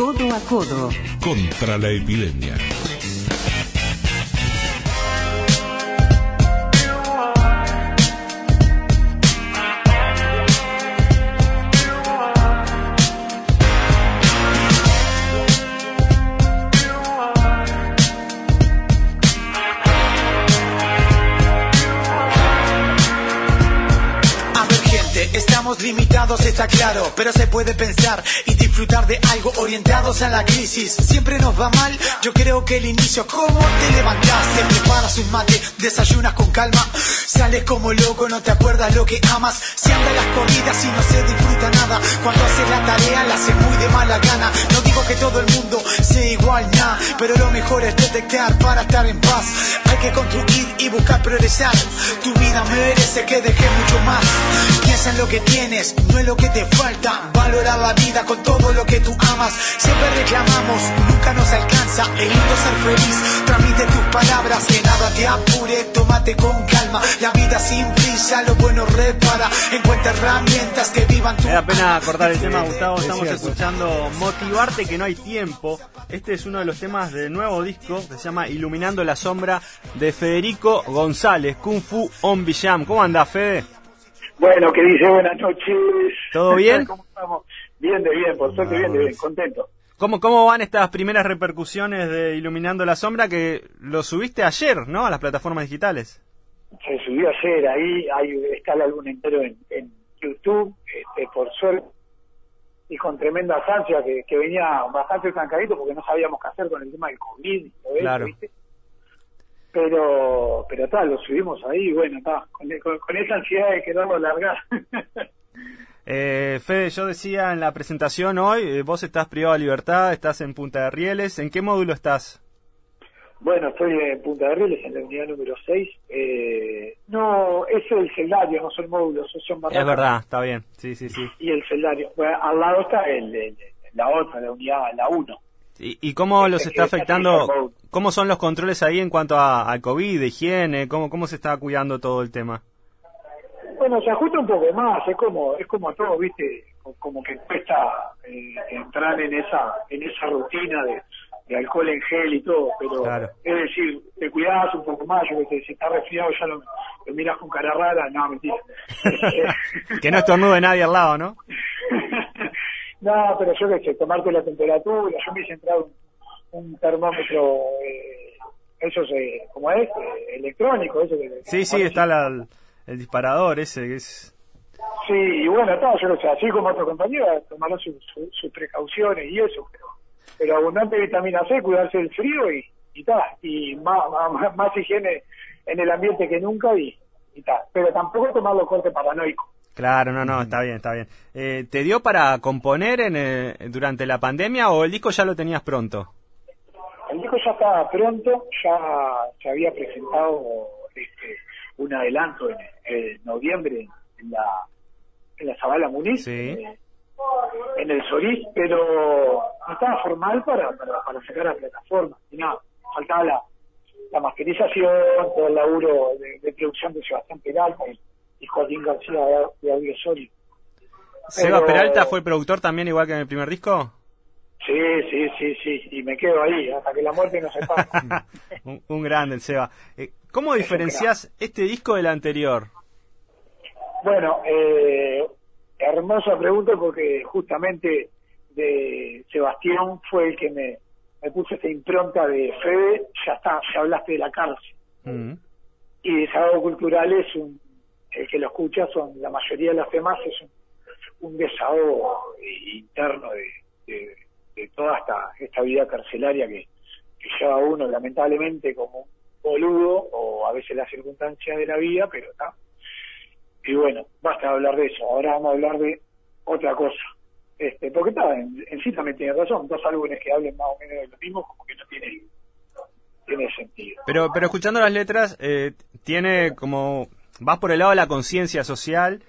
Codo a codo. Contra la epidemia. Estamos limitados, está claro, pero se puede pensar y disfrutar de algo orientados a la crisis. Siempre nos va mal, yo creo que el inicio, como te levantaste, preparas un mate, desayunas con calma, sales como loco, no te acuerdas lo que amas, se andan las corridas y no se disfruta nada. Cuando haces la tarea la haces muy de mala gana. No digo que todo el mundo sea igual, nada, pero lo mejor es detectar para estar en paz. Hay que construir y buscar progresar. Tu vida merece que dejes mucho más. Piensa en lo que tienes, no es lo que te falta. Valora la vida con todo lo que tú amas. Siempre reclamamos, nunca nos alcanza. El lindo ser feliz, transmite tus palabras. Que nada te apure, tómate con calma. La vida sin prisa, lo bueno repara. Encuentra herramientas que vivan tu Me da pena cortar el tema, Gustavo. Estamos escuchando Motivarte que no hay tiempo. Este es uno de los temas del nuevo disco que se llama Iluminando la sombra de Federico González, Kung Fu On Jam. ¿Cómo anda, Fede? Bueno, que dice buenas noches. ¿Todo bien? ¿Cómo estamos? Bien de bien, por suerte bien de bien, contento. ¿Cómo, ¿Cómo van estas primeras repercusiones de Iluminando la Sombra que lo subiste ayer, ¿no? A las plataformas digitales. Se subió ayer, ahí hay, está el álbum entero en, en YouTube, este, por suerte, y con tremenda ansia que, que venía bastante trancadito porque no sabíamos qué hacer con el tema del COVID y todo Claro. eso, ¿viste? Pero, pero tal, lo subimos ahí y bueno, está, con, con- con esa ansiedad de quererlo largar. Eh, Fede, yo decía en la presentación hoy, eh, vos estás privado de libertad, estás en Punta de Rieles. ¿En qué módulo estás? Bueno, estoy en Punta de Rieles, en la unidad número 6. Eh, no, es el celdario, no son módulos, son barracas. Es verdad, está bien. Sí, sí, sí. Y el celdario. Bueno, al lado está el, el- la otra, la unidad, la 1. ¿Y, y cómo los Este está que está afectando? ¿Cómo son los controles ahí en cuanto a, al COVID, higiene? ¿Cómo, ¿Cómo se está cuidando todo el tema? Bueno, se ajusta un poco más, es como es como todo, ¿viste? Co- Como que cuesta eh, entrar en esa en esa rutina de, de alcohol en gel y todo, pero Claro. es decir, te cuidas un poco más, yo que sé, si estás resfriado ya lo, lo miras con cara rara, no, mentira. que no estornude nadie al lado, ¿no? No, pero yo que sé, tomarte la temperatura, yo me hice entrar un, un termómetro, eh, eso es, como es, Eh, electrónico, eso que- Sí, sí, está la- el disparador ese que es... Sí, y bueno, todo, yo lo sé, así como otro compañero, tomarán sus su- sus precauciones y eso, pero, pero abundante vitamina C, cuidarse del frío y y tal, y más, más, más higiene en el ambiente que nunca y, y tal, pero tampoco tomarlo corte paranoico. Claro, no, no, está bien, está bien. Eh, ¿Te dio para componer en, eh, durante la pandemia o el disco ya lo tenías pronto? El disco ya estaba pronto, ya se había presentado este, un adelanto en, en noviembre en la, en la Zabala Muniz, Sí. eh, en el Solís, pero no estaba formal para, para, para sacar a la plataforma, y nada, faltaba la, la masterización, todo el laburo de, de producción de Sebastián Peralta y, y Joaquín García de, Audio Soli. ¿Seba Peralta fue productor también igual que en el primer disco? Sí, sí, sí, sí, y me quedo ahí hasta que la muerte nos separe. un, un grande el Seba. Eh, ¿Cómo diferencias este disco del anterior? Bueno, eh, hermosa pregunta porque justamente de Sebastián fue el que me, me puso esta impronta de Fede, ya está, ya hablaste de la cárcel. Mm. Y Desahogo Cultural es un, el que lo escucha, son la mayoría de los temas es un, un desahogo interno de, de, de toda esta, esta vida carcelaria que, que lleva uno lamentablemente como un boludo o a veces las circunstancias de la vida, pero está. Y bueno, basta de hablar de eso, ahora vamos a hablar de otra cosa. Este, porque está, en, sí también tiene razón, dos álbumes que hablen más o menos de lo mismo, como que no tiene, tiene sentido. Pero, pero escuchando las letras, eh, tiene como... Vas por el lado de la conciencia social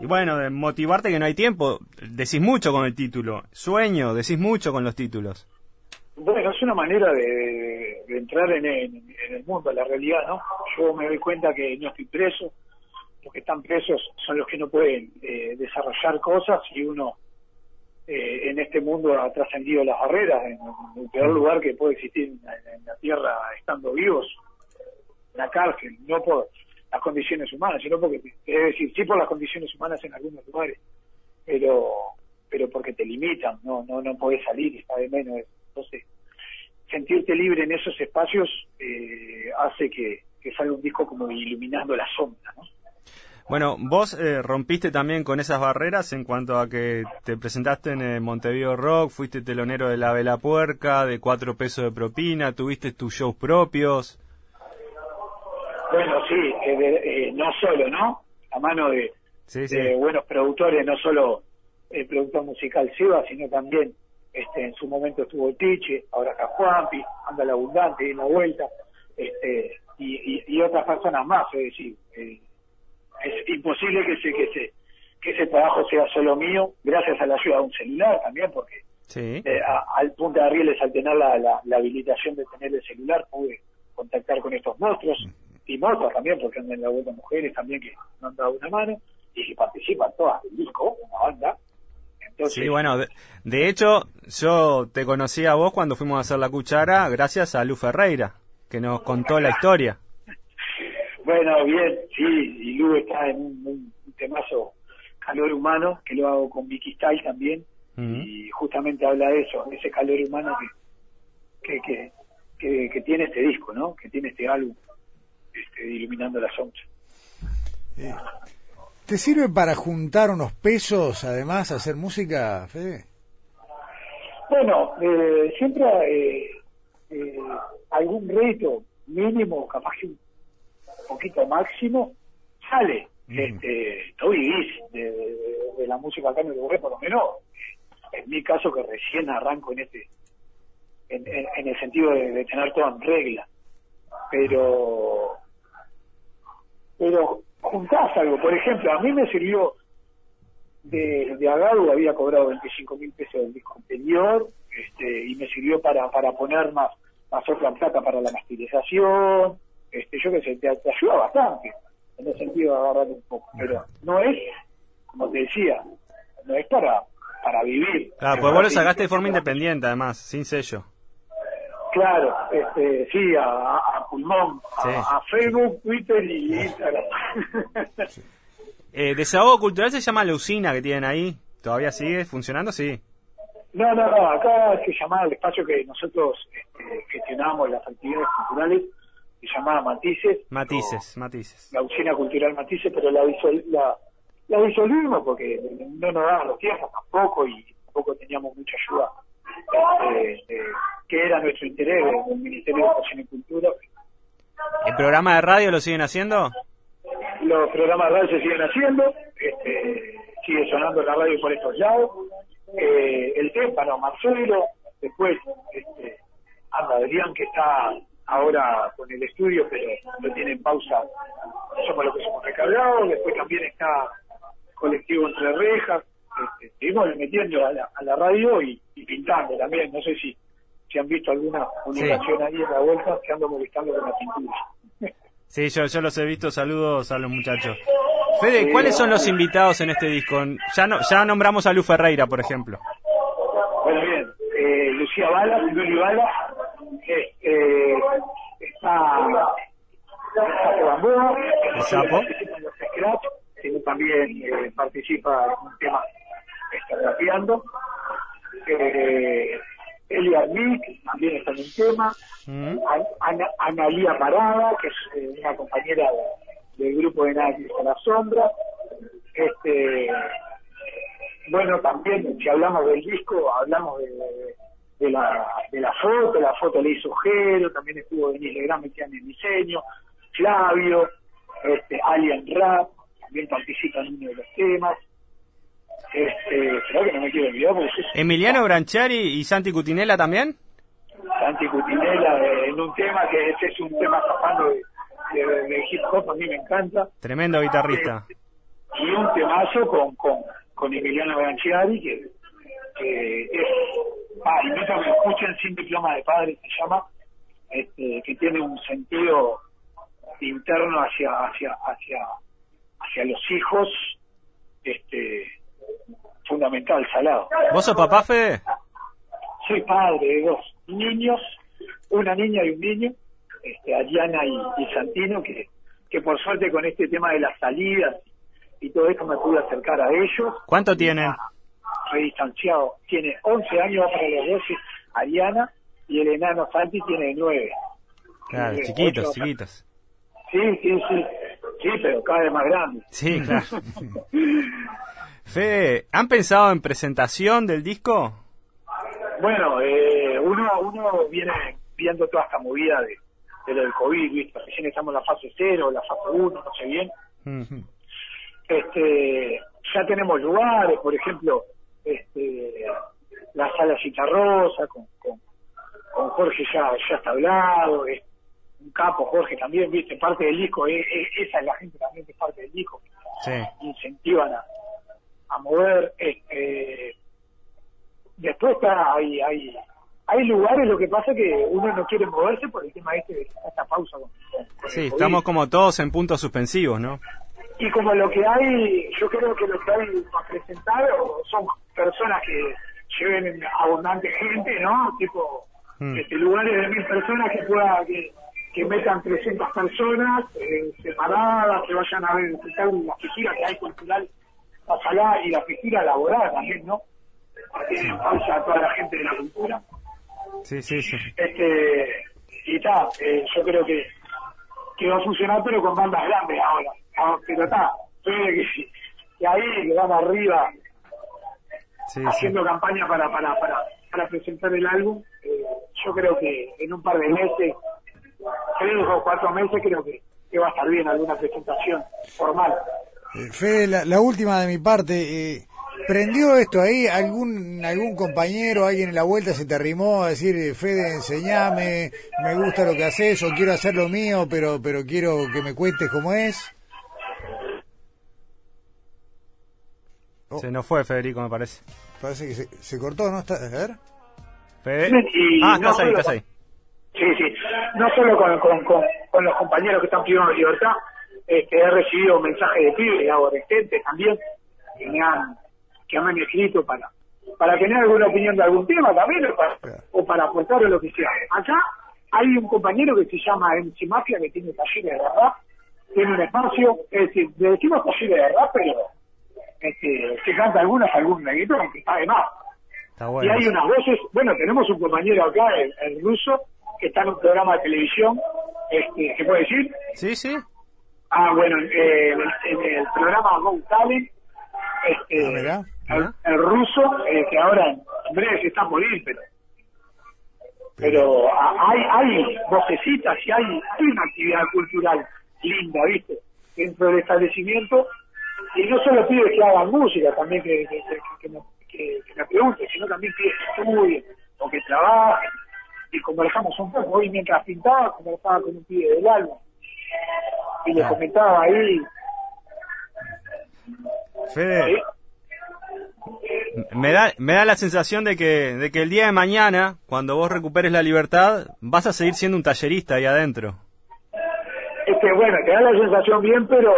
y bueno, motivarte que no hay tiempo. Decís mucho con el título. Sueño, decís mucho con los títulos. Bueno, es una manera de, entrar en, en- en el mundo, en la realidad, ¿no? Yo me doy cuenta que no estoy preso, los que están presos son los que no pueden eh, desarrollar cosas y uno eh, en este mundo ha trascendido las barreras, en el peor lugar que puede existir en, la Tierra estando vivos, la cárcel, no por las condiciones humanas, sino porque, es decir, sí por las condiciones humanas en algunos lugares, pero pero porque te limitan, no no no podés salir, está de menos. Entonces, sentirte libre en esos espacios eh, hace que, que salga un disco como iluminando la sombra, ¿no? Bueno, vos eh, rompiste también con esas barreras en cuanto a que te presentaste en eh, Montevideo Rock, fuiste telonero de La Vela Puerca, de cuatro pesos de propina, tuviste tus shows propios. Bueno, sí, eh, no solo, ¿no? A mano de, buenos productores, no solo el productor musical Seba, sino también este, en su momento estuvo el Tiche, ahora acá Juanpi, anda el Abundante, en la vuelta, este, y, y, otras personas más, es decir, es imposible que ese, que ese, que ese trabajo sea solo mío, gracias a la ayuda de un celular también, porque sí. eh, al punto de Rieles, al tener la, la, habilitación de tener el celular, pude contactar con estos monstruos y monstruos también, porque andan en la vuelta mujeres también que nos han dado una mano y que participan todas del disco, una banda. Sí, bueno, de, hecho, yo te conocí a vos cuando fuimos a hacer la cuchara gracias a Lu Ferreira, que nos contó la historia. Bueno, bien, sí, y Lu está en un, temazo calor humano, que lo hago con Vicky Style también, y justamente habla de eso, de ese calor humano que, que, que, tiene este disco, ¿no? Que tiene este álbum, este, Iluminando la Sombra. Eh, ¿Te sirve para juntar unos pesos, además, hacer música, Fede? Bueno, eh, siempre eh, eh, algún reto mínimo, capaz que un poquito máximo, sale. Este, estoy de, de, la música acá en Uruguay, por lo menos, en mi caso que recién arranco en este, en, en, el sentido de, tener todo en regla. Pero, pero juntás algo, por ejemplo, a mí me sirvió de, de Agado, había cobrado 25 mil pesos del disco anterior, este, y me sirvió para, para poner más, más otra plata para la masterización, este, yo que sé, te, ayuda bastante en el sentido de agarrar un poco, pero no es, como te decía, no es para para vivir. Claro, pues vos lo sacaste de forma independiente, además, sin sello. Claro, este, sí, a, pulmón, a, Facebook, Twitter y Instagram. eh, ¿Desahogo Cultural se llama la usina que tienen ahí? ¿Todavía sigue funcionando? Sí. No, no, no, acá se llama el espacio que nosotros este, gestionamos las actividades culturales se llamaba Matices. Matices, Matices. La usina cultural Matices, pero la, la, la disolvimos porque no nos daban los tiempos tampoco y tampoco teníamos mucha ayuda. Este, que era nuestro interés el Ministerio de Educación y Cultura. ¿El programa de radio lo siguen haciendo? Los programas de radio se siguen haciendo, este, sigue sonando la radio por estos lados. Eh, el témpano, Marcelo, después este, anda Adrián que está ahora con el estudio, pero lo tiene en pausa. Somos lo que somos recargados. Después también está colectivo entre rejas. Este, seguimos metiendo a la, radio y, pintando también. No sé si, si han visto alguna publicación ahí en la vuelta que ando molestando con la pintura. Sí, yo, yo los he visto. Saludos a los muchachos. Fede, ¿cuáles son los invitados en este disco? Ya no, ya nombramos a Lu Ferreira, por ejemplo. Bueno, bien. Eh, Lucía Bala, Luli Bala, eh, está Sapo Bambú, ¿El Sapo? sino también eh, participa en un tema está rapeando. Eh, Elia Nick también está en un tema. Mm. Ana, Analía Parada, que es eh, una compañera del grupo de Nadie a la Sombra. Este, bueno, también, si hablamos del disco, hablamos de, de la, de la foto, la foto le hizo Jero, también estuvo Denis Legrand en el diseño, Flavio, este, Alien Rap, también participa en uno de los temas. Este, creo que no me quiero olvidar Emiliano Branchari y Santi Cutinella también. Santi Cutinella eh, en un tema que ese es un tema zapando de, hip hop, a mí me encanta. Tremendo guitarrista. Eh, y un temazo con, con, con Emiliano Branchiari que, que es ah, invito a que escuchen Sin Diploma de Padre, se llama, este, que tiene un sentido interno hacia, hacia, hacia, hacia los hijos, este, fundamental, salado. ¿Vos sos papá, Fede? Soy padre de dos niños, una niña y un niño, este, Ariana y, y Santino, que, que por suerte con este tema de las salidas y todo esto me pude acercar a ellos. ¿Cuánto tienen? Soy distanciado. Tiene 11 años, va para los 12, Ariana, y el enano Santi tiene 9. Claro, chiquitos, chiquitos. Sí, sí, sí. Sí, pero cada vez más grande. Sí, claro. Fede, ¿han pensado en presentación del disco? Bueno, eh, uno, uno viene viendo toda esta movida de, de lo del COVID, ¿viste? Recién estamos en la fase 0, la fase 1, no sé bien. Este ya tenemos lugares por ejemplo este la sala Citarrosa con, con, con Jorge ya ya está hablado es un capo Jorge también viste parte del disco eh, eh, esa es la gente también que es parte del disco Sí. incentivan a, a mover este después está hay hay hay lugares lo que pasa que uno no quiere moverse por el tema este de esta pausa con, con- Sí, estamos como todos en puntos suspensivos, ¿no? Y como lo que hay, yo creo que lo que hay para presentar son personas que lleven abundante gente, ¿no? Tipo, Mm. este, lugares de mil personas que pueda, que, que metan 300 personas eh, separadas, que vayan a ver disfrutar la figura que hay cultural allá y la figura laboral también, ¿no? Pausa a toda la gente de la cultura. Sí, sí, sí. Este, y está, eh, yo creo que, que va a funcionar, pero con bandas grandes ahora. Ah, pero está, que, que ahí que vamos arriba Sí, sí. haciendo campaña para, para, para, para presentar el álbum. eh, yo creo que en un par de meses, tres o cuatro meses, creo que, que va a estar bien alguna presentación formal. Eh, Fede, la, la última de mi parte. Eh, ¿Prendió esto ahí? ¿Algún algún compañero, alguien en la vuelta se te arrimó a decir, eh, Fede, enseñame, me gusta lo que haces o quiero hacer lo mío, pero pero quiero que me cuentes cómo es? Oh. Se nos fue Federico, me parece. Parece que se, se cortó, ¿no? Está, a ver. Fede. Y Ah, no estás ahí, solo estás con- ahí. Sí, sí. No solo con, con, con, con los compañeros que están de libertad, este, he recibido mensajes de pibes adolescentes también que me han, que me han escrito para, para tener alguna opinión de algún tema también o para, o para aportar o lo que sea. Acá hay un compañero que se llama MC Mafia que tiene talleres de rap, tiene un espacio, es decir, le decimos talleres de rap, pero este, se canta algunas, algún reggaetón, que está de más. Está Y bueno. hay unas voces, bueno, tenemos un compañero acá, el, el ruso, que está en un programa de televisión, este, ¿se puede decir? Sí, sí. Ah, bueno, eh, en, el, programa Go Talent, este, Ah, el, ruso, eh, que ahora en breve se está por ir, pero pero hay hay vocecitas y hay, hay una actividad cultural linda, ¿viste? Dentro del establecimiento, y no solo pide que hagan música, también que, que, que, que me, que- que me pregunten, sino también pide que estudien o que trabajen. Y conversamos un poco, hoy mientras pintaba, conversaba con un pibe del álbum. Y le comentaba ahí, Fede, me da, me da la sensación de que, de que el día de mañana, cuando vos recuperes la libertad, vas a seguir siendo un tallerista ahí adentro. este, bueno, te da la sensación bien, pero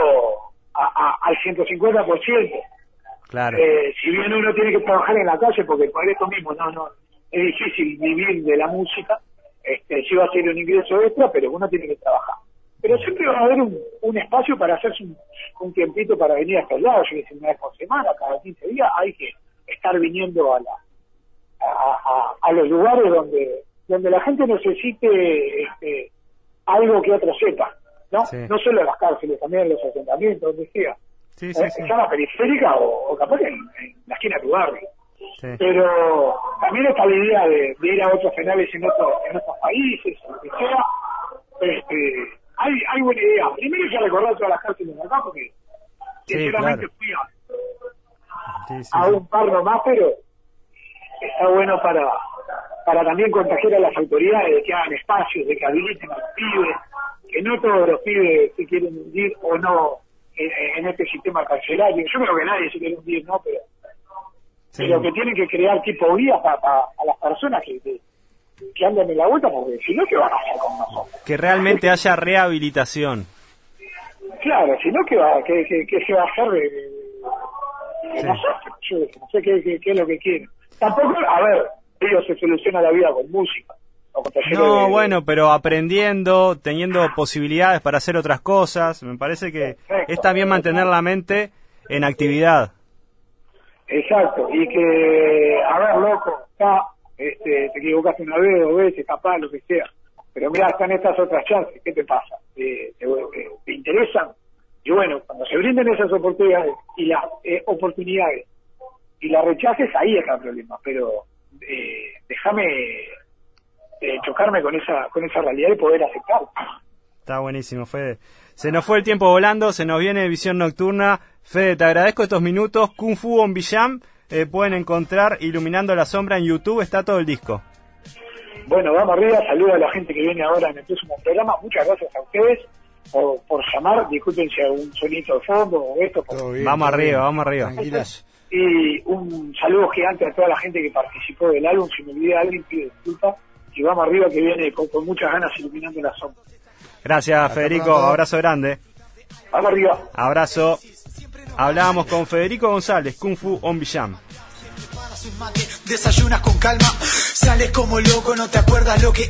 a, a- al 150%. Claro. Eh, si bien uno tiene que trabajar en la calle, porque por esto mismo no, no, es difícil vivir de la música, este, sí va a ser un ingreso extra, pero uno tiene que trabajar. Pero siempre va a haber un, un espacio para hacerse un, un tiempito para venir a estos lados, yo sé, una vez por semana, cada 15 días, hay que estar viniendo a la a, a- a los lugares donde donde la gente necesite este, algo que otro sepa, ¿no? Sí. No solo en las cárceles, también en los asentamientos, donde sea. Sí, ¿eh? en zona periférica o, o capaz en, en la esquina de tu barrio. Pero también está la idea de, de ir a otros penales en, otro, en otros países, o lo que sea. Este, hay, hay buena idea. Primero ya recordar todas las cárceles de acá, porque Sí, sinceramente claro. fui a, Sí, sí, a un par nomás, pero está bueno para para también contagiar a las autoridades de que hagan espacios, de que habiliten a los pibes, que no todos los pibes se quieren hundir o no en, en este sistema carcelario. Yo creo que nadie se quiere hundir, ¿no? Pero, pero que tienen que crear tipo guías para a las personas que, que, que andan en la vuelta, porque si no, ¿qué van a hacer con nosotros? Que realmente haya rehabilitación. Claro, si no, ¿qué, va, qué, qué se va a hacer de, de- no sé, no sé qué, qué, es lo que quieren. Tampoco, a ver, ellos se soluciona la vida con música. No, bueno, pero aprendiendo, teniendo posibilidades para hacer otras cosas, me parece que es también mantener la mente en actividad. Exacto, y que, a ver, loco, está, este, te equivocaste una vez, dos veces, capaz, lo que sea, pero mira, están estas otras chances, ¿qué te pasa? Eh, te, te, interesan? Y bueno, cuando se brinden esas oportunidades y las eh, oportunidades y las rechaces, ahí está el problema, pero eh, déjame eh, chocarme con esa con esa realidad y poder aceptarlo. Está buenísimo, Fede. Se nos fue el tiempo volando, se nos viene Visión Nocturna. Fede, te agradezco estos minutos. Kung Fu on Villam, eh, pueden encontrar Iluminando la Sombra en YouTube, está todo el disco. Bueno, vamos arriba, saludo a la gente que viene ahora en el próximo programa. Muchas gracias a ustedes por, por llamar. Disculpen si hay un sonito de fondo o esto. vamos arriba, vamos arriba. Y un saludo gigante a toda la gente que participó del álbum. Si me olvidé alguien, pido disculpas y vamos arriba que viene con, muchas ganas iluminando la sombra. Gracias, Federico. Abrazo grande. Vamos arriba. Abrazo. Hablábamos con Federico González, Kung Fu On Villam. Desayunas con calma, sales como loco, no te acuerdas lo que